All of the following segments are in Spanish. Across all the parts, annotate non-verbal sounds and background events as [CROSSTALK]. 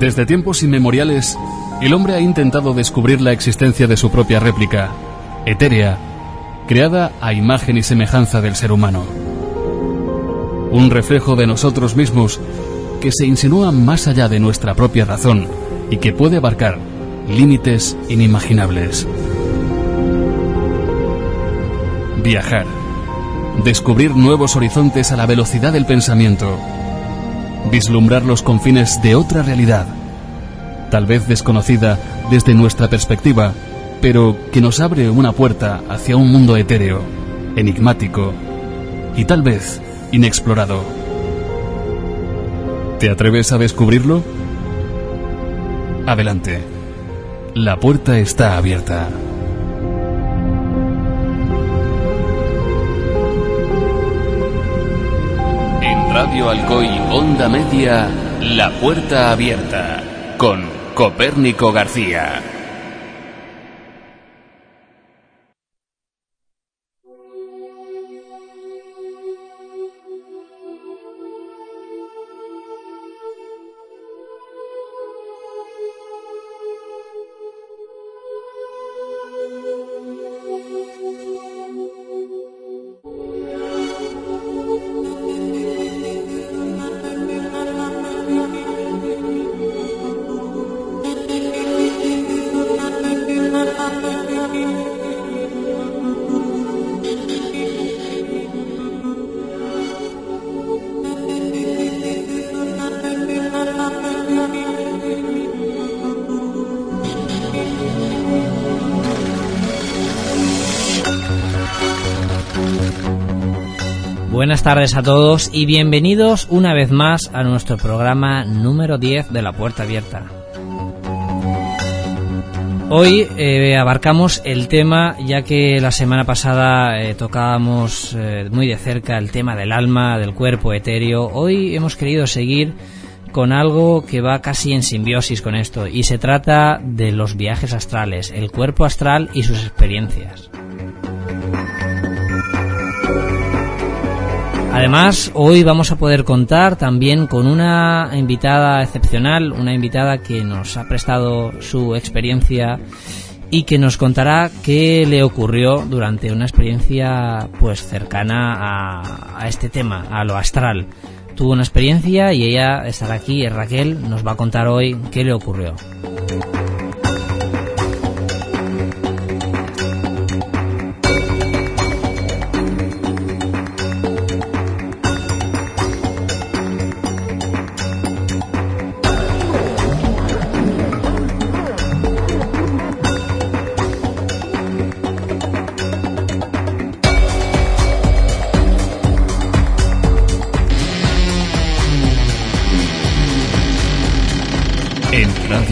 Desde tiempos inmemoriales, el hombre ha intentado descubrir la existencia de su propia réplica, etérea, creada a imagen y semejanza del ser humano. Un reflejo de nosotros mismos que se insinúa más allá de nuestra propia razón y que puede abarcar límites inimaginables. Viajar. Descubrir nuevos horizontes a la velocidad del pensamiento. Vislumbrar los confines de otra realidad. Tal vez desconocida desde nuestra perspectiva, pero que nos abre una puerta hacia un mundo etéreo, enigmático y tal vez inexplorado. ¿Te atreves a descubrirlo? Adelante. La puerta está abierta. En Radio Alcoy Onda Media, La Puerta Abierta, con Copérnico García. Buenas tardes a todos y bienvenidos una vez más a nuestro programa número 10 de La Puerta Abierta. Hoy eh, abarcamos el tema, ya que la semana pasada eh, tocábamos eh, muy de cerca el tema del alma, del cuerpo etéreo. Hoy hemos querido seguir con algo que va casi en simbiosis con esto, y se trata de los viajes astrales, el cuerpo astral y sus experiencias. Además, hoy vamos a poder contar también con una invitada excepcional, una invitada que nos ha prestado su experiencia y que nos contará qué le ocurrió durante una experiencia pues cercana a, este tema, a lo astral. Tuvo una experiencia y ella estará aquí, Raquel, nos va a contar hoy qué le ocurrió.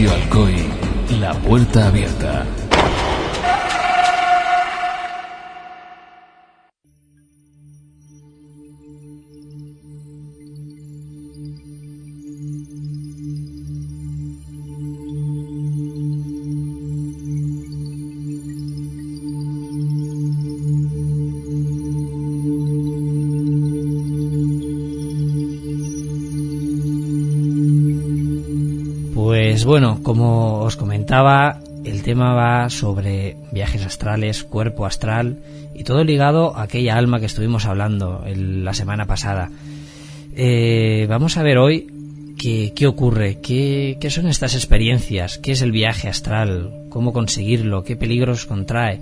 Alcoy, La Puerta Abierta. Bueno, como os comentaba, el tema va sobre viajes astrales, cuerpo astral y todo ligado a aquella alma que estuvimos hablando el- la semana pasada. Eh, vamos a ver hoy qué, qué ocurre, qué, qué son estas experiencias, qué es el viaje astral, cómo conseguirlo, qué peligros contrae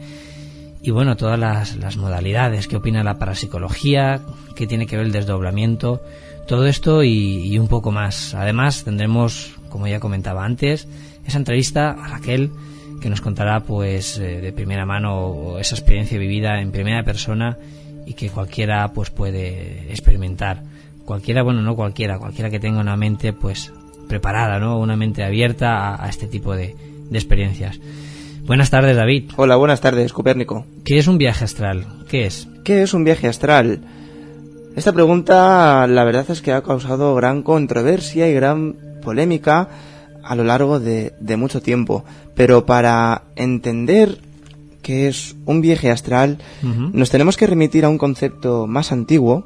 y bueno, todas las, las modalidades, qué opina la parapsicología, qué tiene que ver el desdoblamiento, todo esto y, y un poco más. Además, tendremos, como ya comentaba antes, esa entrevista a Raquel que nos contará pues eh, de primera mano esa experiencia vivida en primera persona y que cualquiera pues puede experimentar. Cualquiera, bueno, no cualquiera, cualquiera que tenga una mente pues preparada, ¿no? Una mente abierta a, a este tipo de, de experiencias. Buenas tardes, David. Hola, buenas tardes, Copérnico. ¿Qué es un viaje astral? ¿Qué es? ¿Qué es un viaje astral? Esta pregunta, la verdad es que ha causado gran controversia y gran polémica a lo largo de, de mucho tiempo. Pero para entender qué es un viaje astral, nos tenemos que remitir a un concepto más antiguo,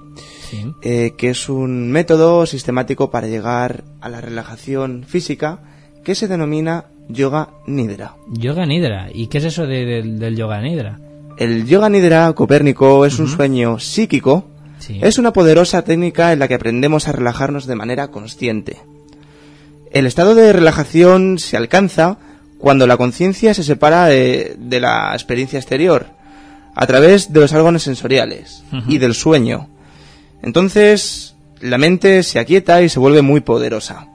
Sí. eh, que es un método sistemático para llegar a la relajación física que se denomina yoga nidra. Yoga Nidra. ¿Y qué es eso de- del- del Yoga Nidra? El yoga nidra copérnico es un sueño psíquico, Sí. es una poderosa técnica en la que aprendemos a relajarnos de manera consciente. El estado de relajación se alcanza cuando la conciencia se separa de, de la experiencia exterior, a través de los órganos sensoriales y del sueño. Entonces, la mente se aquieta y se vuelve muy poderosa.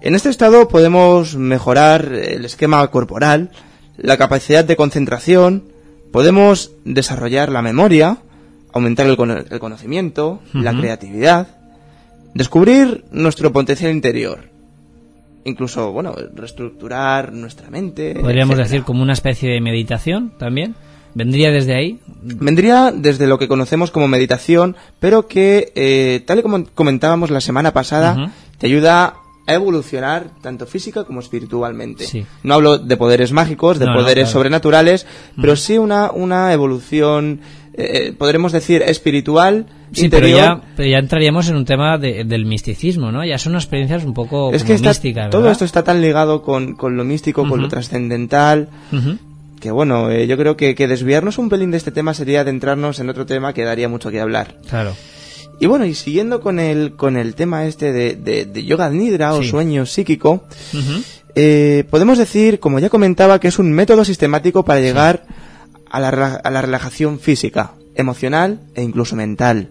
En este estado podemos mejorar el esquema corporal, la capacidad de concentración, podemos desarrollar la memoria, aumentar el, cono- el conocimiento, la creatividad, descubrir nuestro potencial interior, incluso, bueno, reestructurar nuestra mente. Podríamos etcétera. decir como una especie de meditación también. ¿Vendría desde ahí? Vendría desde lo que conocemos como meditación, pero que, eh, tal y como comentábamos la semana pasada, te ayuda a evolucionar tanto física como espiritualmente. Sí. No hablo de poderes mágicos, de No, no, poderes claro. sobrenaturales, pero sí una, una evolución, eh, podremos decir, espiritual, Sí, pero interior. ya, pero ya entraríamos en un tema de- del misticismo, ¿no? Ya son experiencias un poco es que está- místicas, todo esto está tan ligado con, con lo místico, con lo trascendental, que bueno, eh, yo creo que, que desviarnos un pelín de este tema sería adentrarnos en otro tema que daría mucho que hablar. Claro. Y bueno, y siguiendo con el, con el tema este de, de, de yoga nidra o Sí. sueño psíquico, eh, podemos decir, como ya comentaba, que es un método sistemático para llegar a, la, a la relajación física, emocional e incluso mental.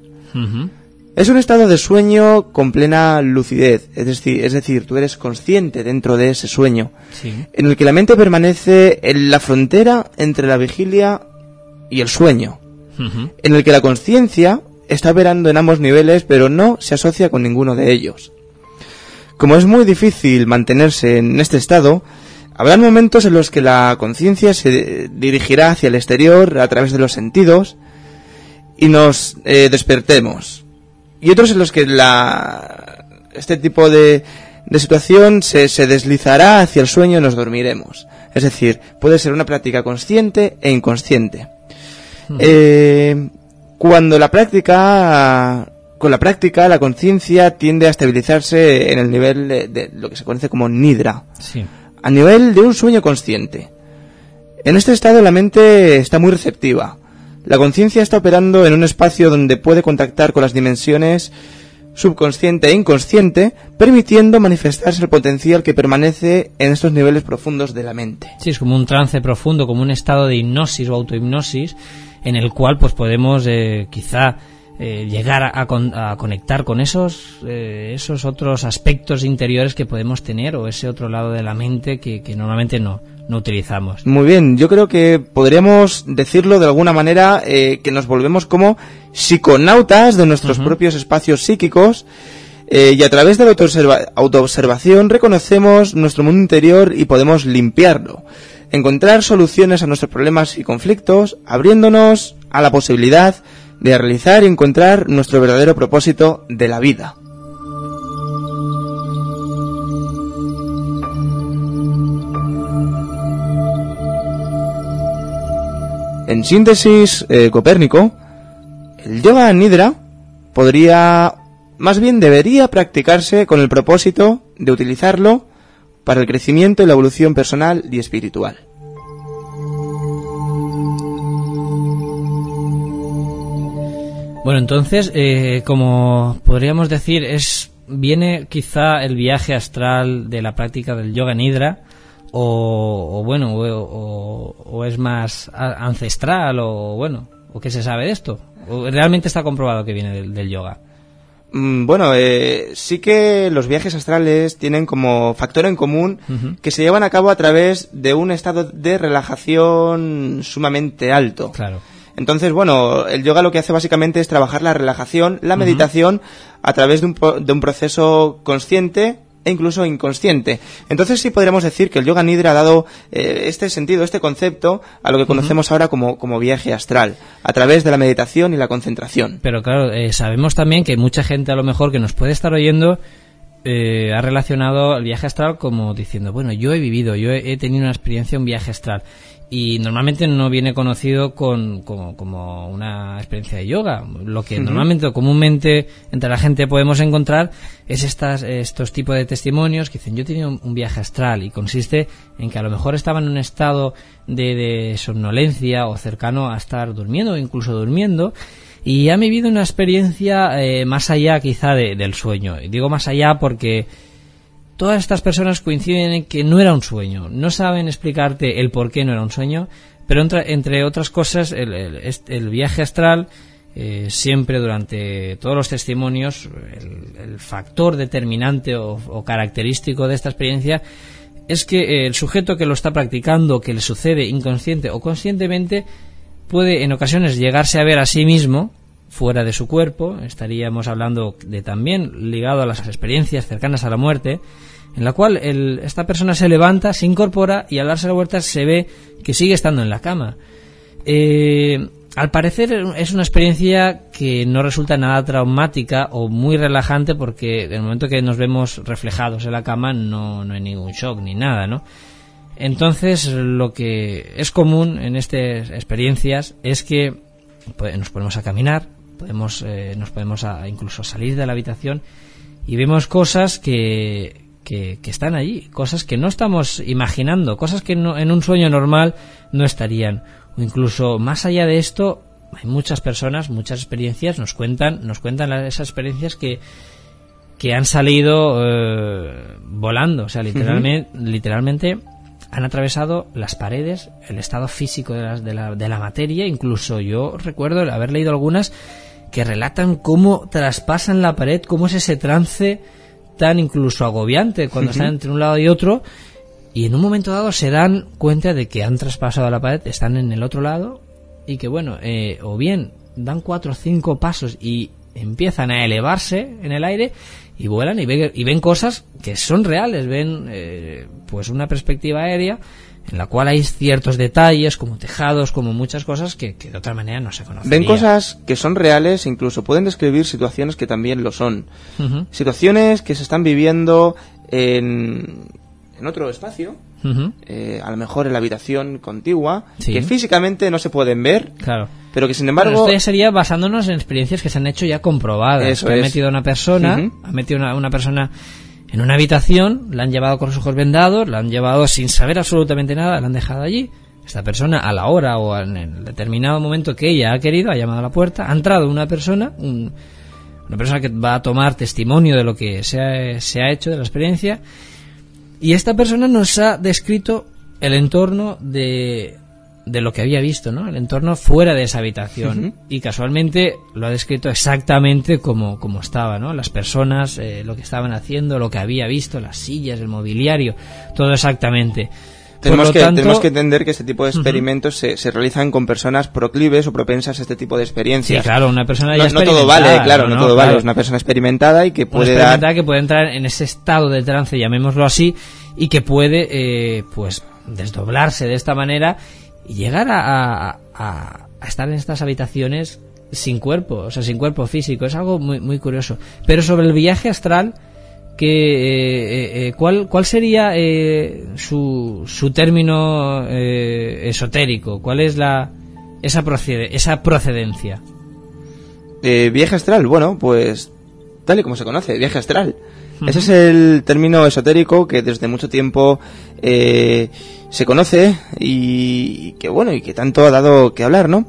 Es un estado de sueño con plena lucidez, es decir, es decir, tú eres consciente dentro de ese sueño, Sí. en el que la mente permanece en la frontera entre la vigilia y el sueño en el que la conciencia está operando en ambos niveles, pero no se asocia con ninguno de ellos. Como es muy difícil mantenerse en este estado, habrá momentos en los que la conciencia se dirigirá hacia el exterior a través de los sentidos y nos eh, despertemos. Y otros en los que la, este tipo de, de situación se, se deslizará hacia el sueño y nos dormiremos. Es decir, puede ser una práctica consciente e inconsciente. Eh, cuando la práctica, con la práctica, la conciencia tiende a estabilizarse en el nivel de, de lo que se conoce como nidra, Sí. A nivel de un sueño consciente. En este estado la mente está muy receptiva. La conciencia está operando en un espacio donde puede contactar con las dimensiones subconsciente e inconsciente, permitiendo manifestarse el potencial que permanece en estos niveles profundos de la mente. Sí, es como un trance profundo, como un estado de hipnosis o autohipnosis, en el cual pues podemos eh, quizá eh, llegar a, a con- a conectar con esos, eh, esos otros aspectos interiores que podemos tener o ese otro lado de la mente que, que normalmente no, no utilizamos. Muy bien, yo creo que podríamos decirlo de alguna manera eh, que nos volvemos como psiconautas de nuestros propios espacios psíquicos eh, y a través de la autoobserva- autoobservación reconocemos nuestro mundo interior y podemos limpiarlo, encontrar soluciones a nuestros problemas y conflictos, abriéndonos a la posibilidad de realizar y encontrar nuestro verdadero propósito de la vida. En síntesis, eh, Copérnico, el yoga nidra podría, más bien debería practicarse con el propósito de utilizarlo para el crecimiento y la evolución personal y espiritual. Bueno, entonces, eh, como podríamos decir, es viene quizá el viaje astral de la práctica del yoga nidra o, o bueno, o, o- o es más ancestral o bueno, o qué se sabe de esto. ¿O realmente está comprobado que viene del, del yoga. Mm, Bueno, eh, sí que los viajes astrales tienen como factor en común que se llevan a cabo a través de un estado de relajación sumamente alto. Claro. Entonces, bueno, el yoga lo que hace básicamente es trabajar la relajación, la meditación, a través de un, de un proceso consciente e incluso inconsciente. Entonces sí podríamos decir que el yoga nidra ha dado eh, este sentido, este concepto, a lo que conocemos ahora como, como viaje astral, a través de la meditación y la concentración. Pero claro, eh, sabemos también que mucha gente a lo mejor que nos puede estar oyendo eh, ha relacionado el viaje astral como diciendo, bueno, yo he vivido, yo he, he tenido una experiencia, un viaje astral. Y normalmente no viene conocido con, como, una experiencia de yoga. Lo que normalmente o comúnmente entre la gente podemos encontrar es estas, estos tipos de testimonios que dicen yo he tenido un, viaje astral y consiste en que a lo mejor estaba en un estado de, somnolencia o cercano a estar durmiendo o incluso durmiendo y ha vivido una experiencia eh, más allá quizá del sueño. Y digo más allá porque todas estas personas coinciden en que no era un sueño. No saben explicarte el por qué no era un sueño, pero entre, otras cosas, el, viaje astral, eh, siempre durante todos los testimonios, el, factor determinante o, característico de esta experiencia es que el sujeto que lo está practicando, que le sucede inconsciente o conscientemente, puede en ocasiones llegarse a ver a sí mismo fuera de su cuerpo, estaríamos hablando de también ligado a las experiencias cercanas a la muerte, en la cual esta persona se levanta, se incorpora y al darse la vuelta se ve que sigue estando en la cama. Eh, al parecer es una experiencia que no resulta nada traumática o muy relajante porque en el momento que nos vemos reflejados en la cama no, no hay ningún shock ni nada, ¿no? Entonces lo que es común en estas experiencias es que pues, nos ponemos a caminar, podemos, eh, nos podemos incluso salir de la habitación y vemos cosas que, que, están allí, cosas que no estamos imaginando, cosas que en un sueño normal no estarían. O incluso más allá de esto, hay muchas personas, muchas experiencias, nos cuentan, nos cuentan esas experiencias que, que han salido eh, volando, o sea, literalmente, literalmente han atravesado las paredes, el estado físico de la, de, la, de la materia, incluso yo recuerdo haber leído algunas que relatan cómo traspasan la pared, cómo es ese trance tan incluso agobiante cuando están entre un lado y otro y en un momento dado se dan cuenta de que han traspasado la pared, están en el otro lado y que bueno, eh, o bien dan cuatro o cinco pasos y empiezan a elevarse en el aire y vuelan y ven, y ven cosas que son reales, ven eh, pues una perspectiva aérea en la cual hay ciertos detalles como tejados, como muchas cosas que, de otra manera no se conocen. Ven cosas que son reales, incluso pueden describir situaciones que también lo son. Situaciones que se están viviendo en, en otro espacio, eh, a lo mejor en la habitación contigua, que físicamente no se pueden ver, claro. pero que sin embargo... esto ya sería basándonos en experiencias que se han hecho ya comprobadas. Eso que ha metido una persona, ha metido una, una persona en una habitación, la han llevado con los ojos vendados, la han llevado sin saber absolutamente nada, la han dejado allí. Esta persona, a la hora o en el determinado momento que ella ha querido, ha llamado a la puerta, ha entrado una persona, una persona que va a tomar testimonio de lo que se ha, se ha hecho, de la experiencia, y esta persona nos ha descrito el entorno de, de lo que había visto, ¿no? El entorno fuera de esa habitación. Y casualmente lo ha descrito exactamente como, como estaba, ¿no? Las personas, eh, lo que estaban haciendo, lo que había visto, las sillas, el mobiliario, todo exactamente. Tenemos que, tenemos que entender que este tipo de experimentos se, se, realizan con personas proclives o propensas a este tipo de experiencias. Sí, claro, una persona ya no, no todo vale, claro, no, todo vale. Es una persona experimentada y que puede dar... que puede entrar en ese estado de trance, llamémoslo así, y que puede, eh, pues, desdoblarse de esta manera llegar a, a, estar en estas habitaciones sin cuerpo, o sea, sin cuerpo físico. Es algo muy, muy curioso. Pero sobre el viaje astral, que, eh, eh, ¿cuál, ¿cuál sería eh, su, su término esotérico? ¿Cuál es la esa, procede, esa procedencia? viaje astral, bueno, pues tal y como se conoce, viaje astral. Ese es el término esotérico que desde mucho tiempo eh, se conoce y, que bueno y que tanto ha dado que hablar, ¿no?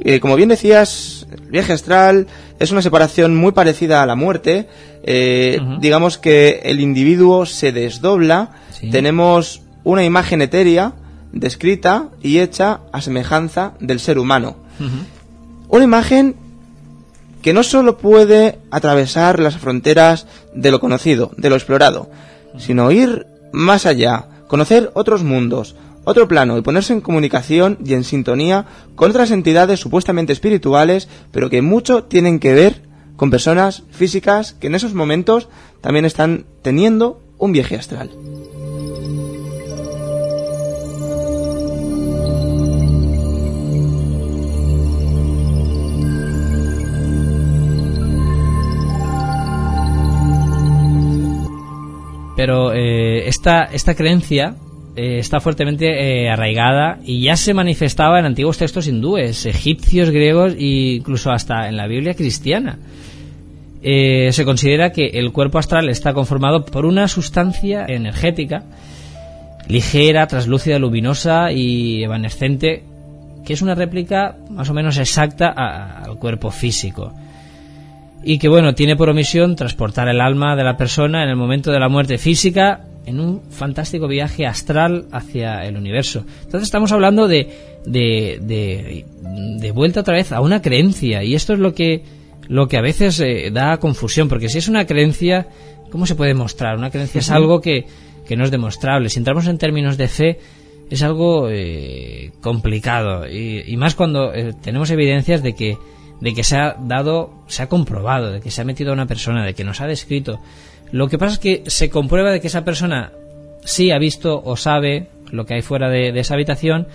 Eh, como bien decías, el viaje astral es una separación muy parecida a la muerte. Eh, digamos que el individuo se desdobla. Tenemos una imagen etérea descrita y hecha a semejanza del ser humano. Una imagen que no solo puede atravesar las fronteras de lo conocido, de lo explorado, sino ir más allá, conocer otros mundos, otro plano y ponerse en comunicación y en sintonía con otras entidades supuestamente espirituales, pero que mucho tienen que ver con personas físicas que en esos momentos también están teniendo un viaje astral. Pero eh, esta, esta creencia eh, está fuertemente eh, arraigada y ya se manifestaba en antiguos textos hindúes, egipcios, griegos e incluso hasta en la Biblia cristiana. Se considera que el cuerpo astral está conformado por una sustancia energética ligera, traslúcida, luminosa y evanescente, que es una réplica más o menos exacta al cuerpo físico. Y que, bueno, tiene por omisión transportar el alma de la persona en el momento de la muerte física en un fantástico viaje astral hacia el universo. Entonces estamos hablando de, de, de, vuelta otra vez a una creencia y esto es lo que, lo que a veces eh, da confusión, porque si es una creencia, ¿cómo se puede mostrar? Una creencia es algo que, que no es demostrable. Si entramos en términos de fe, es algo eh, complicado y, más cuando eh, tenemos evidencias de que de que se ha dado, se ha comprobado, de que se ha metido a una persona, de que nos ha descrito lo que pasa es que se comprueba de que esa persona sí ha visto o sabe lo que hay fuera de, esa habitación,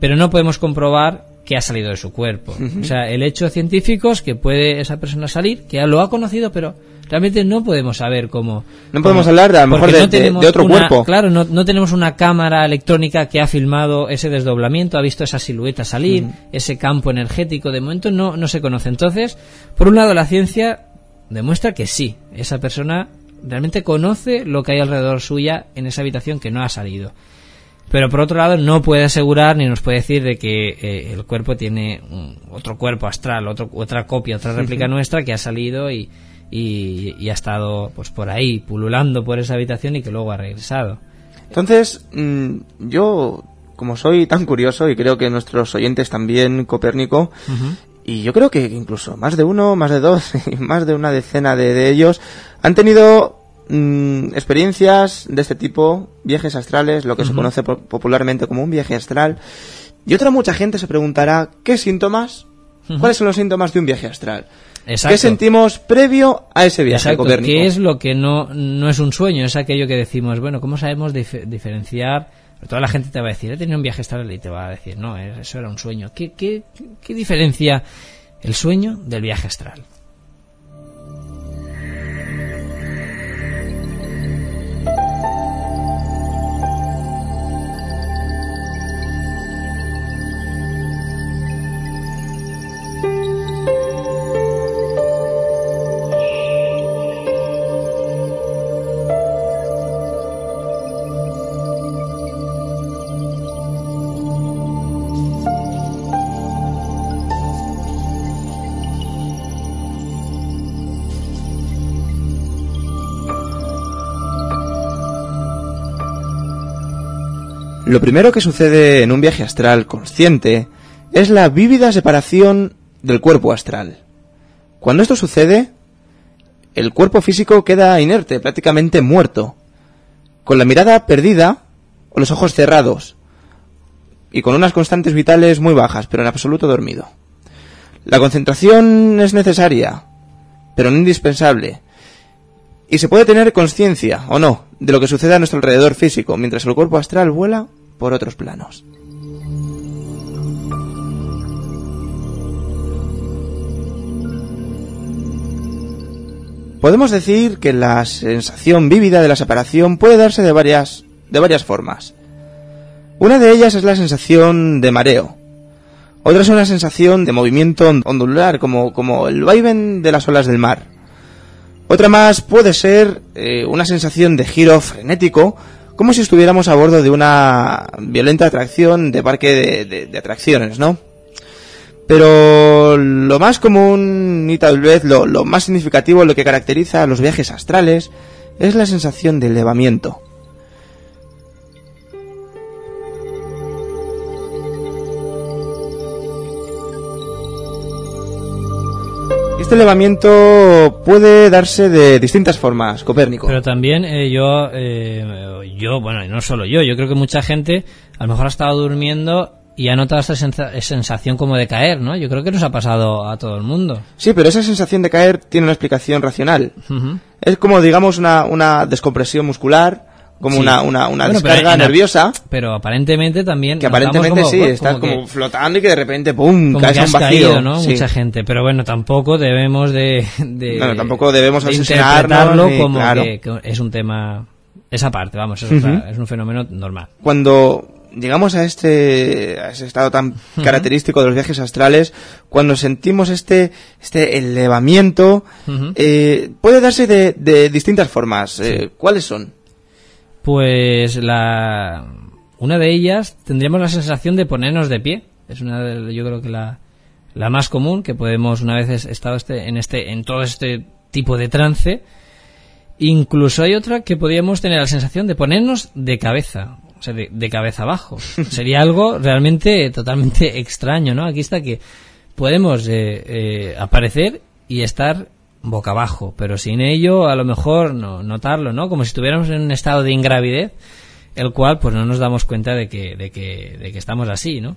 pero no podemos comprobar que ha salido de su cuerpo. O sea, el hecho científico es que puede esa persona salir, que lo ha conocido, pero realmente no podemos saber cómo. No podemos hablar de, a lo mejor de, otro cuerpo. Claro, no, tenemos una cámara electrónica que ha filmado ese desdoblamiento, ha visto esa silueta salir, ese campo energético. De momento no, no se conoce. Entonces, por un lado, la ciencia demuestra que sí, esa persona realmente conoce lo que hay alrededor suya en esa habitación que no ha salido. Pero por otro lado no puede asegurar ni nos puede decir de que eh, el cuerpo tiene otro cuerpo astral, otro, otra copia, otra réplica nuestra que ha salido y, y, ha estado pues por ahí pululando por esa habitación y que luego ha regresado. Entonces, mm, yo como soy tan curioso y creo que nuestros oyentes también, Copérnico, y yo creo que incluso más de uno, más de dos, [LAUGHS] más de una decena de, ellos han tenido mm, experiencias de este tipo, viajes astrales, lo que se conoce popularmente como un viaje astral. Y otra mucha gente se preguntará, ¿qué síntomas? ¿Cuáles son los síntomas de un viaje astral? ¿Qué sentimos previo a ese viaje Exacto. ¿Qué es lo que no, no es un sueño? Es aquello que decimos, bueno, ¿cómo sabemos diferenciar toda la gente te va a decir, he tenido un viaje astral y te va a decir, no, eso era un sueño. ¿Qué, qué, qué diferencia el sueño del viaje astral? Lo primero que sucede en un viaje astral consciente es la vívida separación del cuerpo astral. Cuando esto sucede, el cuerpo físico queda inerte, prácticamente muerto, con la mirada perdida o los ojos cerrados, y con unas constantes vitales muy bajas, pero en absoluto dormido. La concentración es necesaria, pero no indispensable, y se puede tener conciencia, o no, de lo que sucede a nuestro alrededor físico, mientras el cuerpo astral vuela por otros planos. Podemos decir que la sensación vívida de la separación puede darse de varias, de varias formas. Una de ellas es la sensación de mareo. Otra es una sensación de movimiento ondular, como, como el vaivén de las olas del mar. Otra más puede ser eh, una sensación de giro frenético, como si estuviéramos a bordo de una violenta atracción de parque de, atracciones, ¿no? Pero lo más común y tal vez lo, lo, más significativo, lo que caracteriza a los viajes astrales, es la sensación de elevamiento. Este elevamiento puede darse de distintas formas, Copérnico. Pero también eh, yo, eh, yo, bueno, y no solo yo, yo creo que mucha gente a lo mejor ha estado durmiendo y ha notado esta sensación como de caer, ¿no? Yo creo que nos ha pasado a todo el mundo. Sí, pero esa sensación de caer tiene una explicación racional. Es como, digamos, una, una descompresión muscular como una, una, una descarga nerviosa. Pero aparentemente también. Que aparentemente sí, estás como, flotando y que de repente, ¡pum! caes a un vacío. ¿no? Mucha gente. Pero bueno, tampoco debemos de. de tampoco debemos de interpretarlo como que, es un tema Esa parte, vamos, es, otra- es un fenómeno normal. Cuando llegamos a este, a ese estado tan característico de los viajes astrales, cuando sentimos este, este elevamiento, eh, puede darse de, de distintas formas. Eh, ¿Cuáles son? Pues la una de ellas tendríamos la sensación de ponernos de pie. Es una de, yo creo que la, la más común que podemos una vez es- estado este, en este en todo este tipo de trance. Incluso hay otra que podríamos tener la sensación de ponernos de cabeza, o sea, de, de cabeza abajo. [LAUGHS] Sería algo realmente totalmente extraño, ¿no? Aquí está que podemos eh, eh, aparecer y estar boca abajo, pero sin ello a lo mejor no notarlo, ¿no? Como si estuviéramos en un estado de ingravidez, el cual pues no nos damos cuenta de que, de que, de que estamos así, ¿no?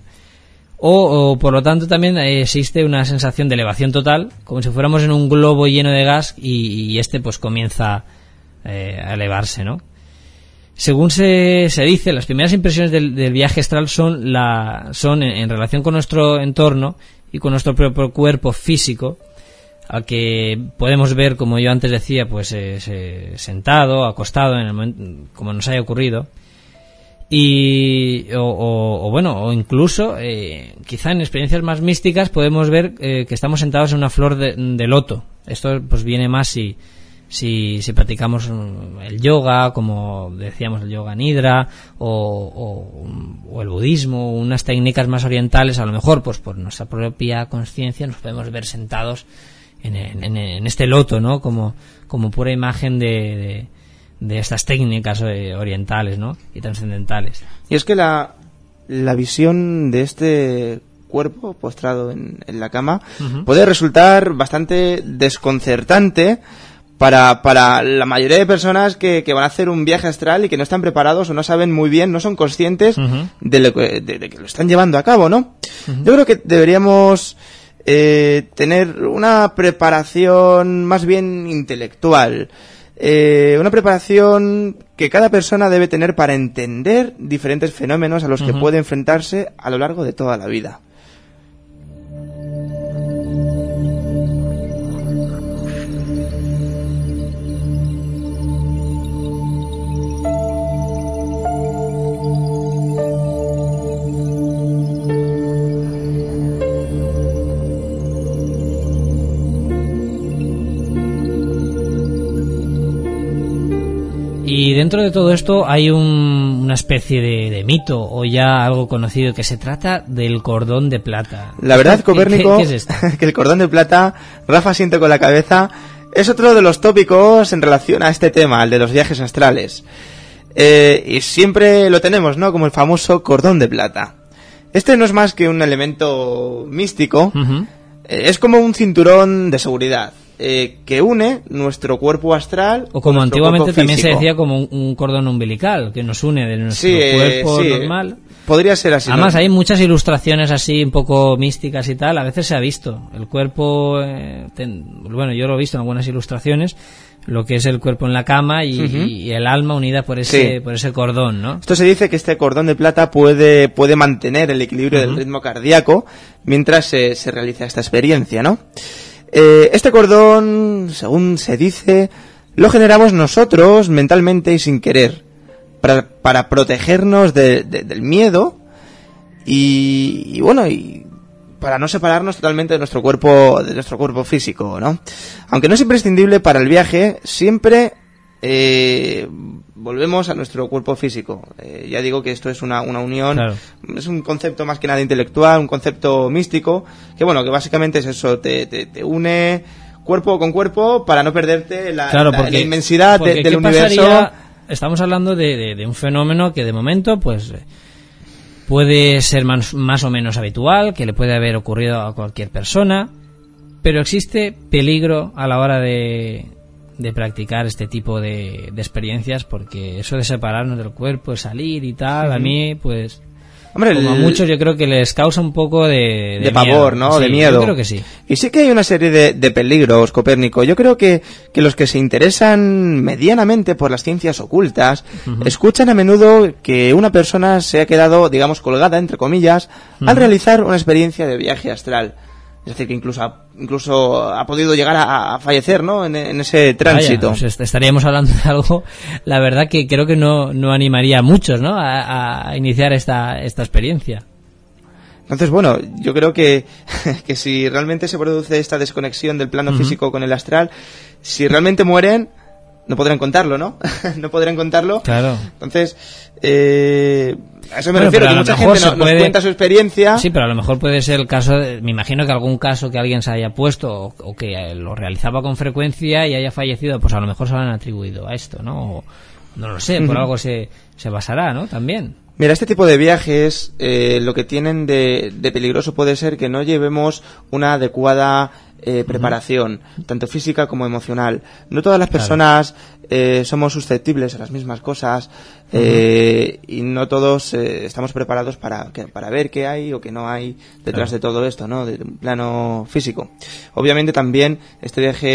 O, por lo tanto también eh, existe una sensación de elevación total, como si fuéramos en un globo lleno de gas y, este pues comienza eh, a elevarse, ¿no? Según se, se dice, las primeras impresiones del, viaje astral son, la, son en relación con nuestro entorno y con nuestro propio cuerpo físico, al que podemos ver, como yo antes decía, pues eh, se- sentado, acostado, en el momento, como nos haya ocurrido. Y, o, o- o bueno, o incluso, eh, quizá en experiencias más místicas podemos ver eh, que estamos sentados en una flor de, de loto. Esto pues viene más si, si, si practicamos mm, el yoga, como decíamos el yoga nidra, o, o, o el budismo, unas técnicas más orientales, a lo mejor pues por nuestra propia conciencia nos podemos ver sentados en, en- en este loto, ¿no? Como, como pura imagen de, de, de estas técnicas eh, orientales, ¿no? Y trascendentales. Y es que la, la visión de este cuerpo postrado en, en la cama puede resultar bastante desconcertante para, para la mayoría de personas que, que van a hacer un viaje astral y que no están preparados o no saben muy bien, no son conscientes de, lo que, de- de que lo están llevando a cabo, ¿no? Yo creo que deberíamos eh, tener una preparación más bien intelectual. Eh, una preparación que cada persona debe tener para entender diferentes fenómenos a los que puede enfrentarse a lo largo de toda la vida. Dentro de todo esto hay un- una especie de, de mito o ya algo conocido que se trata del cordón de plata. La verdad, ¿Qué- Copérnico, qué- qué es esto? [LAUGHS] que el cordón de plata, Rafa siente con la cabeza, es otro de los tópicos en relación a este tema, el de los viajes astrales. Eh, y siempre lo tenemos, ¿no? Como el famoso cordón de plata. Este no es más que un elemento místico, eh, es como un cinturón de seguridad eh, que une nuestro cuerpo astral. O como antiguamente también se decía como un, un cordón umbilical que nos une de nuestro Sí, eh, cuerpo sí, normal. Podría ser así. ¿no? Además hay muchas ilustraciones así un poco místicas y tal, a veces se ha visto el cuerpo, eh, ten- bueno yo lo he visto en algunas ilustraciones, lo que es el cuerpo en la cama y, el alma unida por ese, Sí. por ese cordón, ¿no? Esto se dice que este cordón de plata puede, puede mantener el equilibrio del ritmo cardíaco mientras se, se realiza esta experiencia, ¿no? Eh, este cordón, según se dice, lo generamos nosotros mentalmente y sin querer, para, protegernos de- de- del miedo y, y bueno, y para no separarnos totalmente de nuestro cuerpo, de nuestro cuerpo físico, ¿no? Aunque no es imprescindible para el viaje, siempre eh, volvemos a nuestro cuerpo físico. Eh, ya digo que esto es una, una unión, Claro. es un concepto más que nada intelectual, un concepto místico, que bueno, que básicamente es eso, te, te, te une cuerpo con cuerpo para no perderte la, Claro, la- porque la inmensidad de- del ¿qué universo. pasaría? Estamos hablando de, de- de un fenómeno que de momento, pues, puede ser más, más o menos habitual, que le puede haber ocurrido a cualquier persona, pero existe peligro a la hora de, de practicar este tipo de, de experiencias, porque eso de separarnos del cuerpo, salir y tal, a mí, pues, Hombre, como a muchos yo creo que les causa un poco de, de, pavor, miedo. ¿no? de miedo. Yo creo que sí. Y sí que hay una serie de, de peligros, Copérnico. Yo creo que, que los que se interesan medianamente por las ciencias ocultas escuchan a menudo que una persona se ha quedado, digamos, colgada, entre comillas, al realizar una experiencia de viaje astral. Es decir, que incluso ha, incluso ha podido llegar a, fallecer, ¿no? En, ese tránsito. Pues estaríamos hablando de algo, la verdad que creo que no, no animaría a muchos, ¿no? A, iniciar esta, esta experiencia. Entonces, bueno, yo creo que, [LAUGHS] que si realmente se produce esta desconexión del plano físico con el astral, si realmente mueren, no podrán contarlo, ¿no? [LAUGHS] no podrán contarlo. Claro. Entonces, eh, a eso me refiero, que mucha gente nos, cuenta su experiencia. Sí, pero a lo mejor puede ser el caso, me imagino que algún caso que alguien se haya puesto o, que lo realizaba con frecuencia y haya fallecido, pues a lo mejor se lo han atribuido a esto, ¿no? no lo sé, por algo se, se basará, ¿no? También. Mira, este tipo de viajes eh, lo que tienen de, de, peligroso puede ser que no llevemos una adecuada eh, preparación, tanto física como emocional. No todas las personas eh, somos susceptibles a las mismas cosas eh, y no todos eh, estamos preparados para, para ver qué hay o qué no hay detrás de todo esto, ¿no? De un plano físico. Obviamente también este viaje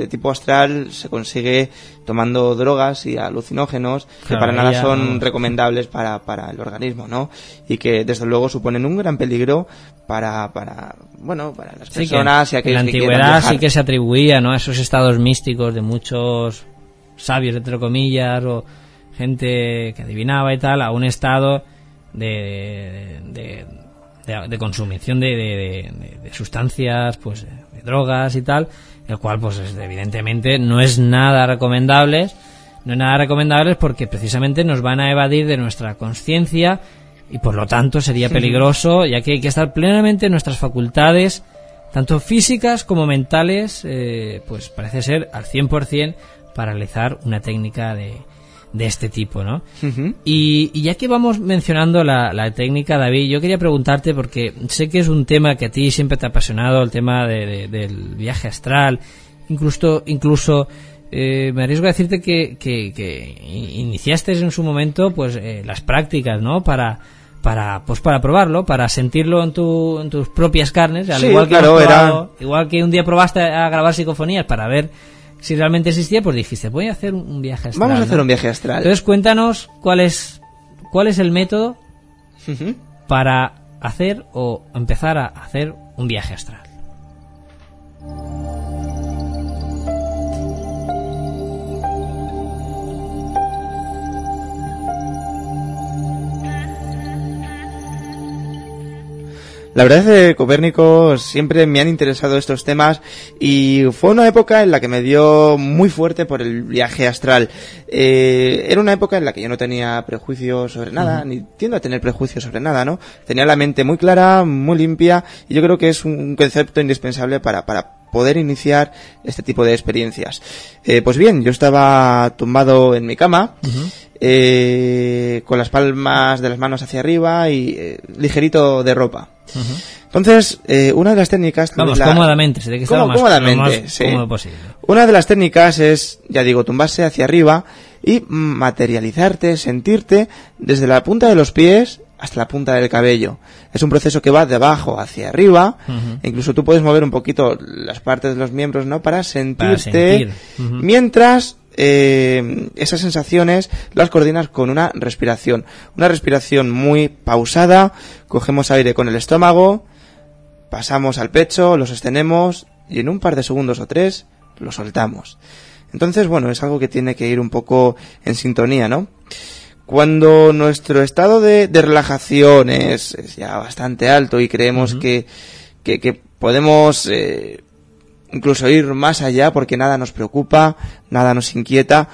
de tipo astral se consigue tomando drogas y alucinógenos que para nada son recomendables para, para el organismo, ¿no? Y que desde luego suponen un gran peligro para, para bueno, para las personas y aquellos En la antigüedad sí que se atribuía, ¿no? A esos estados místicos de muchos sabios, entre comillas, o gente que adivinaba y tal, a un estado de, de, de, consumición de, sustancias, pues de drogas y tal, el cual, pues evidentemente no es nada recomendable, no es nada recomendable porque precisamente nos van a evadir de nuestra conciencia y por lo tanto sería peligroso, ya que hay que estar plenamente en nuestras facultades, tanto físicas como mentales, eh, pues parece ser al 100% para realizar una técnica de, de este tipo, ¿no? y, ya que vamos mencionando la, la, técnica, David, yo quería preguntarte, porque sé que es un tema que a ti siempre te ha apasionado, el tema del viaje astral, incluso, incluso eh, me arriesgo a decirte que, que, iniciaste en su momento pues eh, las prácticas, ¿no? Para para pues para probarlo, para sentirlo en, tu, en tus propias carnes, al igual que era... igual que un día probaste a grabar psicofonías para ver si realmente existía, pues dijiste, voy a hacer un viaje astral. Vamos a hacer un viaje astral. Entonces cuéntanos cuál es, cuál es el método para hacer o empezar a hacer un viaje astral. La verdad es que Copérnico siempre me han interesado estos temas y fue una época en la que me dio muy fuerte por el viaje astral. Eh, era una época en la que yo no tenía prejuicios sobre nada, ni tiendo a tener prejuicios sobre nada, ¿no? Tenía la mente muy clara, muy limpia y yo creo que es un concepto indispensable para, para poder iniciar este tipo de experiencias. Eh, pues bien, yo estaba tumbado en mi cama, eh, con las palmas de las manos hacia arriba y eh, ligerito de ropa. Entonces, eh, una de las técnicas... Vamos, cómodamente, se que cómodamente, sí. posible. Una de las técnicas es, ya digo, tumbarse hacia arriba y materializarte, sentirte desde la punta de los pies hasta la punta del cabello. Es un proceso que va de abajo hacia arriba. e incluso tú puedes mover un poquito las partes de los miembros, ¿no? Para sentirte. Mientras eh, esas sensaciones las coordinas con una respiración. Una respiración muy pausada, cogemos aire con el estómago, pasamos al pecho, lo sostenemos y en un par de segundos o tres lo soltamos. Entonces, bueno, es algo que tiene que ir un poco en sintonía, ¿no? Cuando nuestro estado de, relajación es, ya bastante alto y creemos que, que, podemos eh, incluso ir más allá porque nada nos preocupa, nada nos inquieta.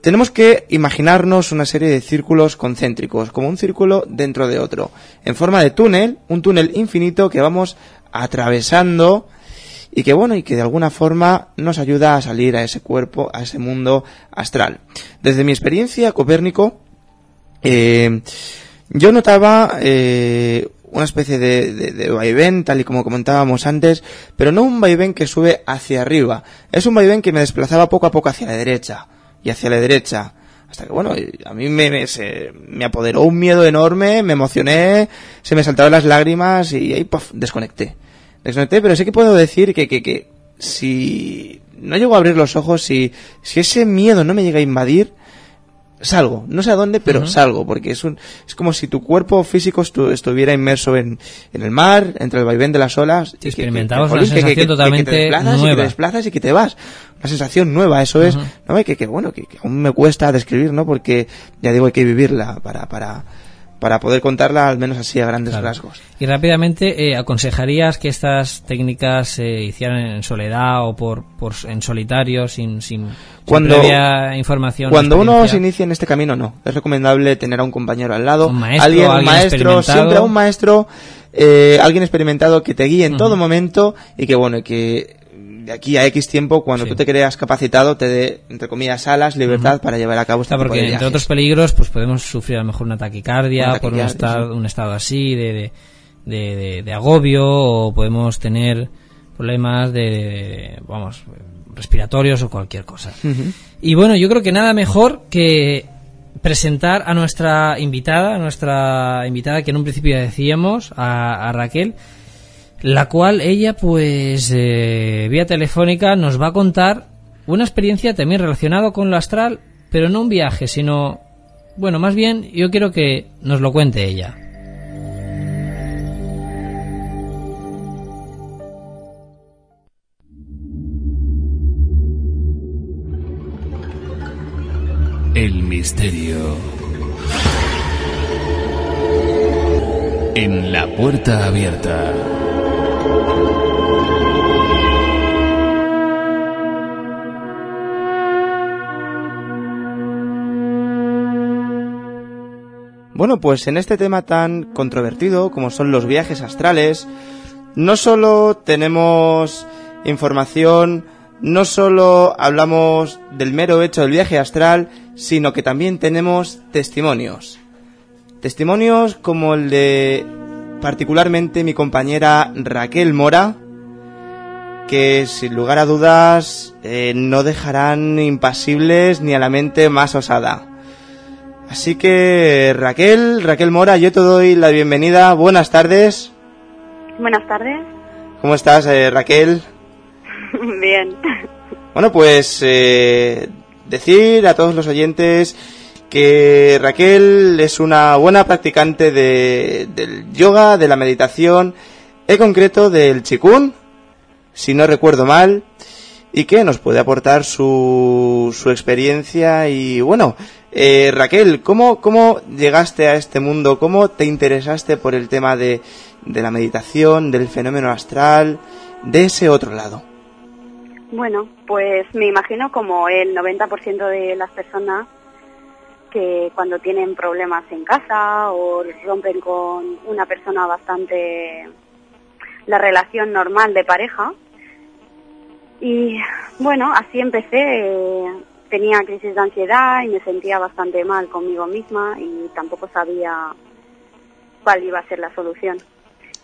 Tenemos que imaginarnos una serie de círculos concéntricos, como un círculo dentro de otro, en forma de túnel, un túnel infinito que vamos atravesando y que bueno, y que de alguna forma nos ayuda a salir a ese cuerpo, a ese mundo astral. Desde mi experiencia, Copérnico, eh, yo notaba eh, una especie de, de, vaivén, tal y como comentábamos antes, pero no un vaivén que sube hacia arriba. Es un vaivén que me desplazaba poco a poco hacia la derecha y hacia la derecha. Hasta que, bueno, a mí me, me, se, me apoderó un miedo enorme, me emocioné, se me saltaron las lágrimas y ahí, puff, desconecté. Desconecté, pero sí que puedo decir que, que, que si no llego a abrir los ojos, si, si ese miedo no me llega a invadir, salgo, no sé a dónde, pero salgo, porque es un, es como si tu cuerpo físico estuviera inmerso en, en, el mar, entre el vaivén de las olas. Sí, experimentamos una sensación totalmente que te desplazas nueva. Y te desplazas y que te vas. Una sensación nueva, eso es, ¿no? Que, que bueno, que, que, aún me cuesta describir, ¿no? Porque, ya digo, hay que vivirla para, para, para poder contarla al menos así a grandes rasgos. Y rápidamente, eh, ¿aconsejarías que estas técnicas se hicieran en soledad o por, por en solitario, sin, sin, cuando, previa información? Cuando uno se inicia en este camino, no. Es recomendable tener a un compañero al lado, un maestro, alguien, alguien maestro, siempre a un maestro, eh, alguien experimentado que te guíe en uh -huh. todo momento y que, bueno, que de aquí a X tiempo, cuando sí. tú te creas capacitado, te dé, entre comillas, alas, libertad uh -huh. para llevar a cabo este porque tipo de entre otros peligros, pues podemos sufrir a lo mejor una taquicardia, una taquicardia por un estado, un estado así de, de, de, de, agobio, o podemos tener problemas de, vamos, respiratorios o cualquier cosa. Uh -huh. Y bueno, yo creo que nada mejor que presentar a nuestra invitada, a nuestra invitada que en un principio ya decíamos, a, a Raquel, la cual ella pues eh, vía telefónica nos va a contar una experiencia también relacionada con lo astral, pero no un viaje, sino, bueno, más bien yo quiero que nos lo cuente ella. El misterio. En la puerta abierta. Bueno, pues en este tema tan controvertido como son los viajes astrales, no solo tenemos información, no solo hablamos del mero hecho del viaje astral, sino que también tenemos testimonios. Testimonios como el de particularmente mi compañera Raquel Mora, que sin lugar a dudas eh, no dejarán impasibles ni a la mente más osada. Así que Raquel, Raquel Mora, yo te doy la bienvenida. Buenas tardes. Buenas tardes. ¿Cómo estás, eh, Raquel? [LAUGHS] Bien. Bueno, pues eh, decir a todos los oyentes que Raquel es una buena practicante de, del yoga, de la meditación, en concreto del chikun, si no recuerdo mal, y que nos puede aportar su, su experiencia y bueno, eh, Raquel, ¿cómo, ¿cómo llegaste a este mundo? ¿Cómo te interesaste por el tema de, de la meditación, del fenómeno astral, de ese otro lado? Bueno, pues me imagino como el 90% de las personas que cuando tienen problemas en casa o rompen con una persona bastante la relación normal de pareja. Y bueno, así empecé. Tenía crisis de ansiedad y me sentía bastante mal conmigo misma y tampoco sabía cuál iba a ser la solución.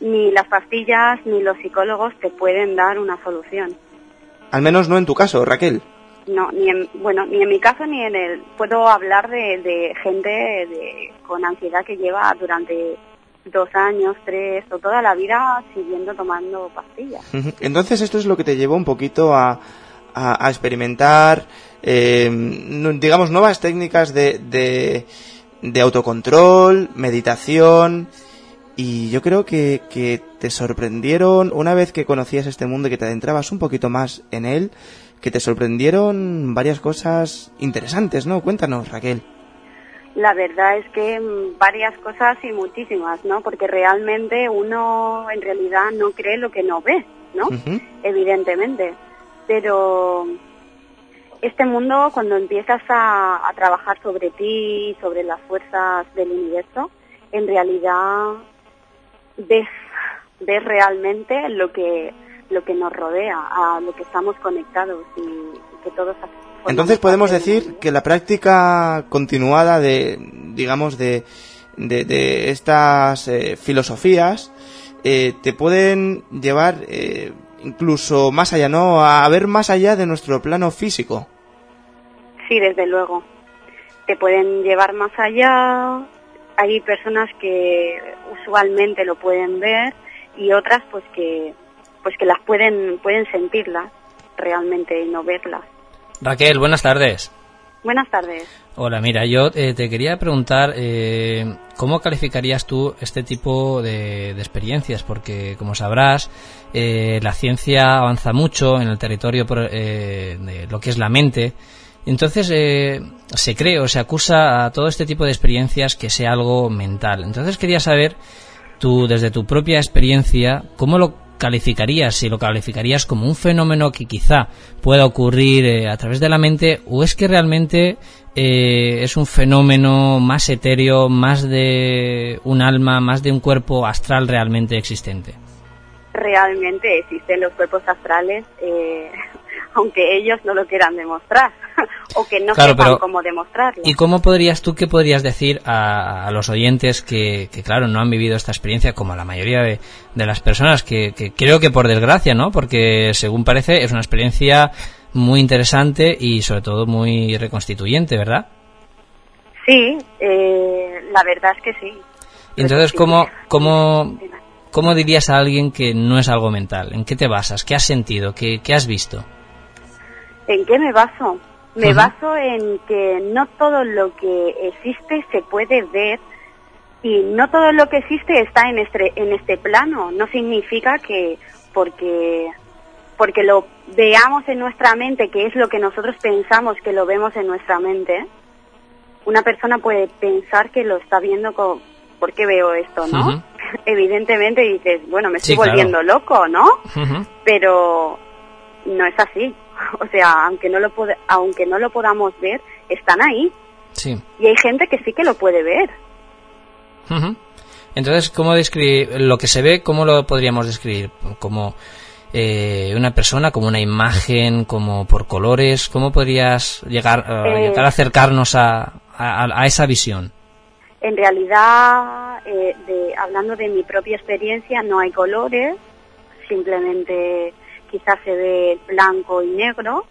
Ni las pastillas ni los psicólogos te pueden dar una solución. Al menos no en tu caso, Raquel. No, ni en, bueno, ni en mi caso ni en el. Puedo hablar de, de gente de, con ansiedad que lleva durante dos años, tres o toda la vida siguiendo tomando pastillas. Entonces esto es lo que te llevó un poquito a, a, experimentar, eh, digamos, nuevas técnicas de, de, de, autocontrol, meditación. Y yo creo que, que te sorprendieron, una vez que conocías este mundo y que te adentrabas un poquito más en él, que te sorprendieron varias cosas interesantes, ¿no? Cuéntanos, Raquel. La verdad es que varias cosas y muchísimas, ¿no? Porque realmente uno en realidad no cree lo que no ve, ¿no? Uh -huh. Evidentemente. Pero este mundo, cuando empiezas a, a trabajar sobre ti, sobre las fuerzas del universo, en realidad ves, ves realmente lo que lo que nos rodea, a lo que estamos conectados y, y que todos entonces podemos decir que la práctica continuada de, digamos, de, de, de estas eh, filosofías eh, te pueden llevar eh, incluso más allá, ¿no? A ver más allá de nuestro plano físico. Sí, desde luego. Te pueden llevar más allá. Hay personas que usualmente lo pueden ver y otras pues que pues que las pueden pueden sentirlas realmente y no verlas. Raquel, buenas tardes. Buenas tardes. Hola, mira, yo eh, te quería preguntar eh, cómo calificarías tú este tipo de, experiencias, porque como sabrás, eh, la ciencia avanza mucho en el territorio de lo que es la mente. Entonces se cree o se acusa a todo este tipo de experiencias que sea algo mental. Entonces quería saber, tú desde tu propia experiencia, cómo lo calificarías, si lo calificarías como un fenómeno que quizá pueda ocurrir a través de la mente, o es que realmente eh, es un fenómeno más etéreo, más de un alma, más de un cuerpo astral realmente existente. Realmente existen los cuerpos astrales, eh, aunque ellos no lo quieran demostrar [LAUGHS] o que no sepan cómo demostrarlo. ¿Y cómo podrías tú, qué podrías decir a, los oyentes que, claro, no han vivido esta experiencia como la mayoría de, las personas, que, que, creo que por desgracia, ¿no? Porque según parece es una experiencia muy interesante y sobre todo muy reconstituyente, ¿verdad? Sí, eh, la verdad es que sí. entonces, ¿cómo, cómo, ¿cómo dirías a alguien que no es algo mental? ¿En qué te basas? ¿Qué has sentido? ¿Qué, qué has visto? ¿En qué me baso? Me baso en que no todo lo que existe se puede ver y no todo lo que existe está en este, en este plano. No significa que porque porque lo veamos en nuestra mente, que es lo que nosotros pensamos que lo vemos en nuestra mente, una persona puede pensar que lo está viendo con, ¿por qué veo esto, no? [LAUGHS] Evidentemente dices, bueno, me estoy volviendo loco, ¿no? Pero no es así. [LAUGHS] O sea, aunque no lo aunque no lo podamos ver, están ahí. Sí. Y hay gente que sí que lo puede ver. Entonces, ¿cómo describir lo que se ve? ¿Cómo lo podríamos describir? Como eh, una persona, como una imagen, como por colores? ¿Cómo podrías llegar, eh, llegar a acercarnos a, a, esa visión? En realidad, eh, de, hablando de mi propia experiencia, no hay colores, simplemente quizás se ve blanco y negro.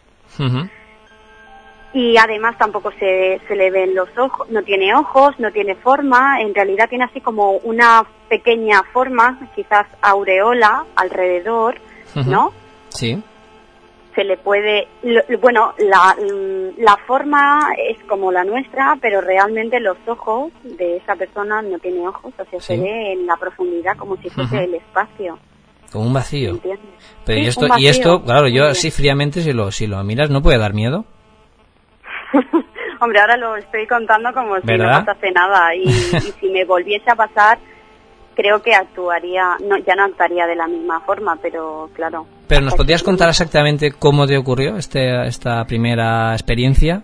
Y además tampoco se, se le ven los ojos, no tiene ojos, no tiene forma, en realidad tiene así como una pequeña forma, quizás aureola alrededor, ¿no? Sí. Se le puede, bueno, la, la forma es como la nuestra, pero realmente los ojos de esa persona no tiene ojos, o sea, se ve en la profundidad como si fuese el espacio. Como un vacío. Pero y esto, y esto, claro, yo así fríamente si lo, si lo miras, ¿no puede dar miedo? [LAUGHS] Hombre, ahora lo estoy contando como si no pasase nada y, y si me volviese a pasar, creo que actuaría, no, ya no actuaría de la misma forma, pero claro. Pero nos podrías contar exactamente cómo te ocurrió este, esta primera experiencia,